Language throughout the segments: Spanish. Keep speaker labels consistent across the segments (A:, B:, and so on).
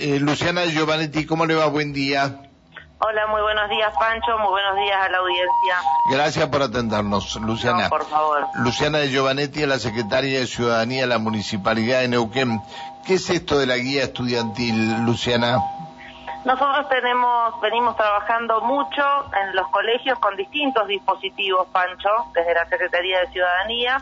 A: Eh, Luciana Giovanetti, ¿cómo le va? Buen día.
B: Hola, muy buenos días, Pancho. Muy buenos días a la audiencia.
A: Gracias por atendernos, Luciana.
B: No, por favor.
A: Luciana de Giovanetti es la secretaria de Ciudadanía de la Municipalidad de Neuquén. ¿Qué es esto de la guía estudiantil, Luciana?
B: Nosotros tenemos, venimos trabajando mucho en los colegios con distintos dispositivos, Pancho, desde la Secretaría de Ciudadanía.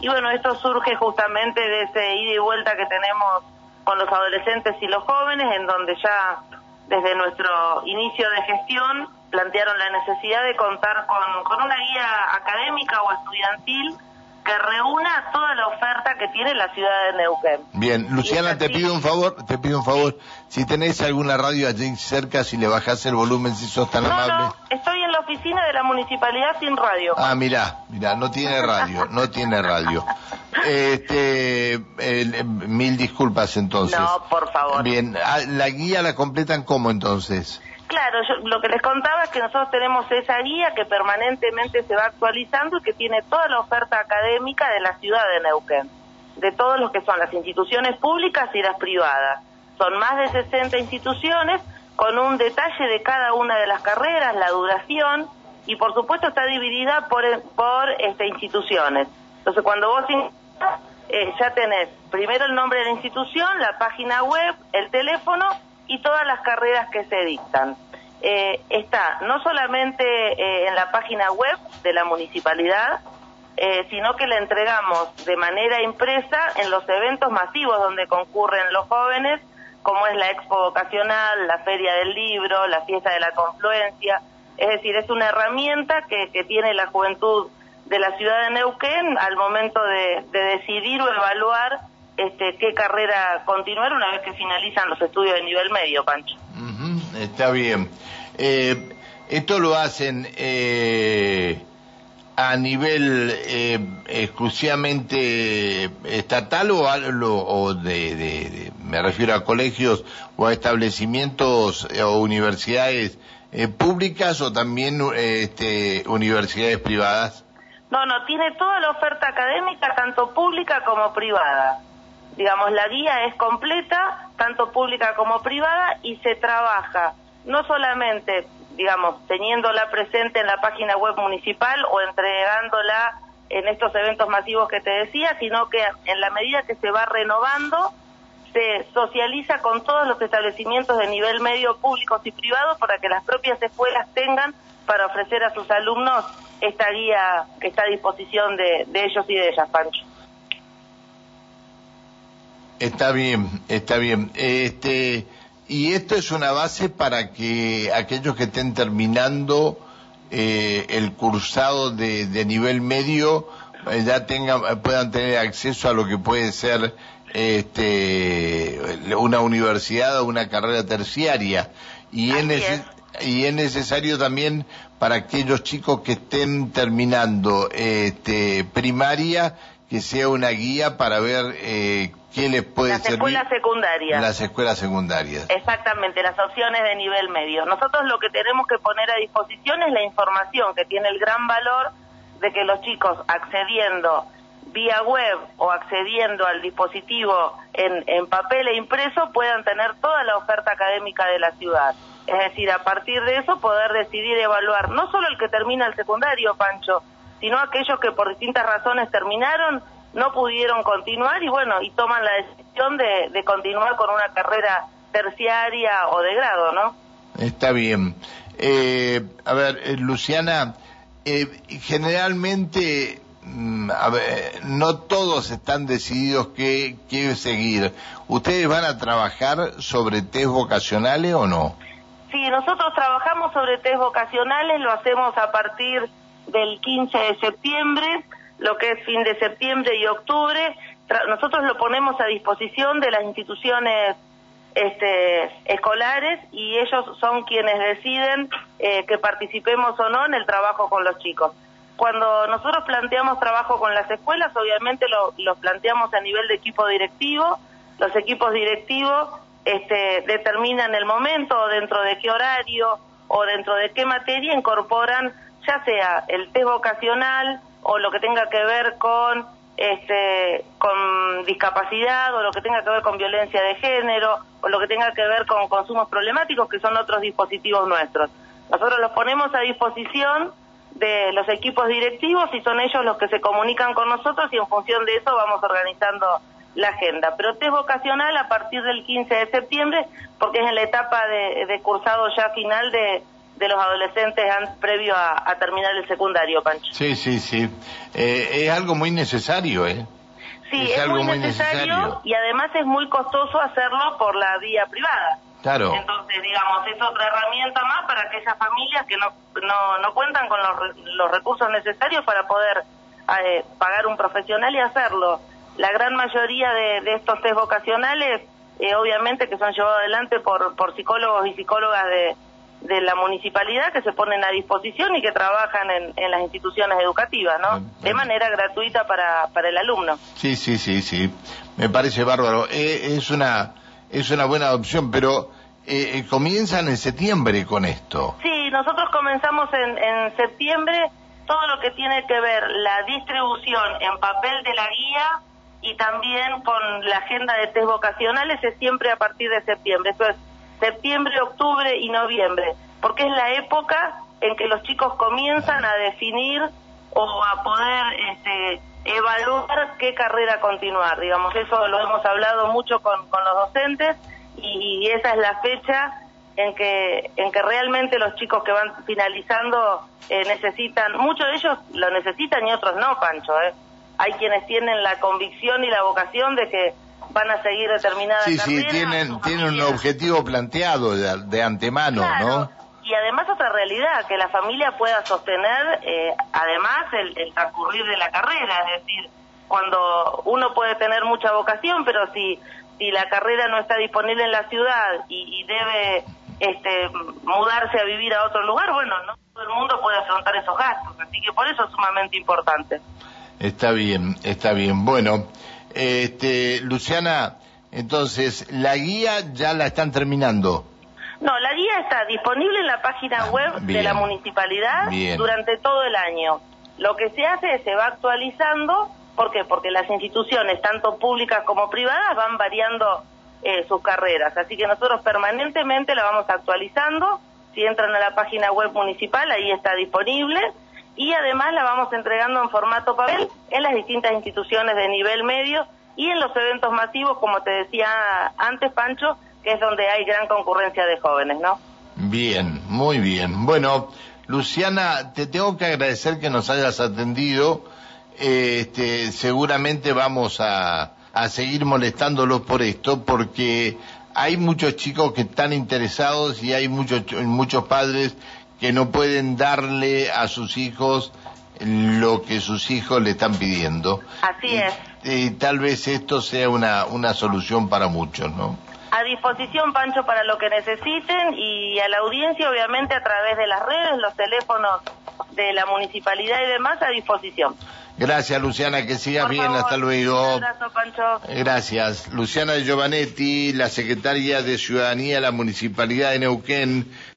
B: Y bueno, esto surge justamente de ese ida y vuelta que tenemos con los adolescentes y los jóvenes, en donde ya desde nuestro inicio de gestión plantearon la necesidad de contar con, con una guía académica o estudiantil que reúna toda la oferta que tiene la ciudad de Neuquén.
A: Bien, Luciana, te pido un favor, te pido un favor, si tenés alguna radio allí cerca, si le bajás el volumen, si sos tan
B: no,
A: amable.
B: No, estoy en la oficina de la municipalidad sin radio.
A: Ah, mirá, mirá, no tiene radio, no tiene radio. Este, mil disculpas entonces.
B: No, por favor.
A: Bien, ah, ¿la guía la completan cómo entonces?
B: Claro, yo, lo que les contaba es que nosotros tenemos esa guía que permanentemente se va actualizando y que tiene toda la oferta académica de la ciudad de Neuquén, de todos los que son las instituciones públicas y las privadas. Son más de 60 instituciones con un detalle de cada una de las carreras, la duración y por supuesto está dividida por, por este, instituciones. Entonces cuando vos eh, ya tenés primero el nombre de la institución, la página web, el teléfono y todas las carreras que se dictan. Eh, está no solamente eh, en la página web de la municipalidad, eh, sino que la entregamos de manera impresa en los eventos masivos donde concurren los jóvenes, como es la expo vocacional, la feria del libro, la fiesta de la confluencia. Es decir, es una herramienta que, que tiene la juventud de la ciudad de Neuquén al momento de, de decidir o evaluar este, qué carrera continuar una vez que finalizan los estudios de nivel medio, Pancho.
A: está bien. Eh, ¿Esto lo hacen eh, a nivel eh, exclusivamente estatal o, o de, me refiero a colegios o a establecimientos o universidades públicas o también este, universidades privadas?
B: No, no, tiene toda la oferta académica, tanto pública como privada. Digamos, la guía es completa, tanto pública como privada, y se trabaja no solamente, digamos, teniéndola presente en la página web municipal o entregándola en estos eventos masivos que te decía, sino que en la medida que se va renovando, se socializa con todos los establecimientos de nivel medio públicos y privados para que las propias escuelas tengan para ofrecer a sus alumnos esta guía que está a disposición de, de ellos y de ellas, Pancho.
A: Está bien, está bien. Este, y esto es una base para que aquellos que estén terminando eh, el cursado de, de nivel medio eh, ya tengan, puedan tener acceso a lo que puede ser este, una universidad o una carrera terciaria. Y es, y es necesario también para aquellos chicos que estén terminando este, primaria que sea una guía para ver eh, qué les puede
B: las
A: servir.
B: Las escuelas secundarias.
A: Las escuelas secundarias.
B: Exactamente, las opciones de nivel medio. Nosotros lo que tenemos que poner a disposición es la información que tiene el gran valor de que los chicos accediendo vía web o accediendo al dispositivo en, en papel e impreso puedan tener toda la oferta académica de la ciudad. Es decir, a partir de eso poder decidir evaluar no solo el que termina el secundario, Pancho, sino aquellos que por distintas razones terminaron, no pudieron continuar y bueno, y toman la decisión de, continuar con una carrera terciaria o de grado, ¿no?
A: Está bien. Eh, a ver, eh, Luciana, eh, generalmente, a ver, no todos están decididos qué, qué seguir. ¿Ustedes van a trabajar sobre test vocacionales o no?
B: Sí, nosotros trabajamos sobre test vocacionales, lo hacemos a partir del 15 de septiembre, lo que es fin de septiembre y octubre. Nosotros lo ponemos a disposición de las instituciones este, escolares y ellos son quienes deciden eh, que participemos o no en el trabajo con los chicos. Cuando nosotros planteamos trabajo con las escuelas, obviamente lo, lo planteamos a nivel de equipo directivo. Los equipos directivos este, determinan el momento, dentro de qué horario o dentro de qué materia incorporan ya sea el test vocacional o lo que tenga que ver con este, con discapacidad o lo que tenga que ver con violencia de género o lo que tenga que ver con consumos problemáticos, que son otros dispositivos nuestros. Nosotros los ponemos a disposición de los equipos directivos y son ellos los que se comunican con nosotros y en función de eso vamos organizando la agenda. Pero test vocacional a partir del 15 de septiembre porque es en la etapa de, cursado ya final de, de los adolescentes previo a, terminar el secundario, Pancho.
A: Sí, sí, sí. Eh, es algo muy necesario, ¿eh?
B: Sí, es, algo muy necesario, y además es muy costoso hacerlo por la vía privada.
A: Claro.
B: Entonces, digamos, es otra herramienta más para aquellas familias que no, no, no cuentan con los, los recursos necesarios para poder eh, pagar un profesional y hacerlo. La gran mayoría de, de estos test vocacionales, eh, obviamente que son llevados adelante por, por psicólogos y psicólogas de, de la municipalidad que se ponen a disposición y que trabajan en, en las instituciones educativas, ¿no? De manera gratuita para, para el alumno.
A: Sí, sí, sí, sí. Me parece bárbaro. Eh, es una es una buena opción, pero eh, comienzan en septiembre con esto.
B: Sí, nosotros comenzamos en, en septiembre todo lo que tiene que ver la distribución en papel de la guía y también con la agenda de test vocacionales es siempre a partir de septiembre. Eso es septiembre, octubre y noviembre, porque es la época en que los chicos comienzan a definir o a poder este, evaluar qué carrera continuar. Digamos, eso lo hemos hablado mucho con, con los docentes y, esa es la fecha en que, en que realmente los chicos que van finalizando eh, necesitan, muchos de ellos lo necesitan y otros no, Pancho. ¿eh? Hay quienes tienen la convicción y la vocación de que van a seguir determinadas
A: sí, Sí, tienen, tienen un objetivo planteado de, antemano, ¿no?
B: Y además otra realidad, que la familia pueda sostener eh, además el, transcurrir de la carrera, es decir, cuando uno puede tener mucha vocación, pero si, si la carrera no está disponible en la ciudad y, y debe este, mudarse a vivir a otro lugar, bueno, no todo el mundo puede afrontar esos gastos, así que por eso es sumamente importante.
A: Está bien, está bien. Bueno, este, Luciana, entonces, la guía ya la están terminando.
B: No, la guía está disponible en la página ah, web de la municipalidad durante todo el año. Lo que se hace es se va actualizando, ¿por qué? Porque las instituciones, tanto públicas como privadas, van variando eh, sus carreras. Así que nosotros permanentemente la vamos actualizando. Si entran a la página web municipal, ahí está disponible y además la vamos entregando en formato papel en las distintas instituciones de nivel medio y en los eventos masivos, como te decía antes, Pancho, que es donde hay gran concurrencia de jóvenes, ¿no?
A: Bien, muy bien. Bueno, Luciana, te tengo que agradecer que nos hayas atendido. Este, seguramente vamos a, a seguir molestándolos por esto, porque hay muchos chicos que están interesados y hay muchos, muchos padres que no pueden darle a sus hijos lo que sus hijos le están pidiendo.
B: Así es.
A: Y tal vez esto sea una, una solución para muchos, ¿no?
B: A disposición, Pancho, para lo que necesiten y a la audiencia, obviamente, a través de las redes, los teléfonos de la municipalidad y demás, a disposición.
A: Gracias, Luciana, que sigas bien, hasta luego.
B: Un abrazo, Pancho.
A: Gracias. Luciana Giovanetti, la secretaria de Ciudadanía de la Municipalidad de Neuquén.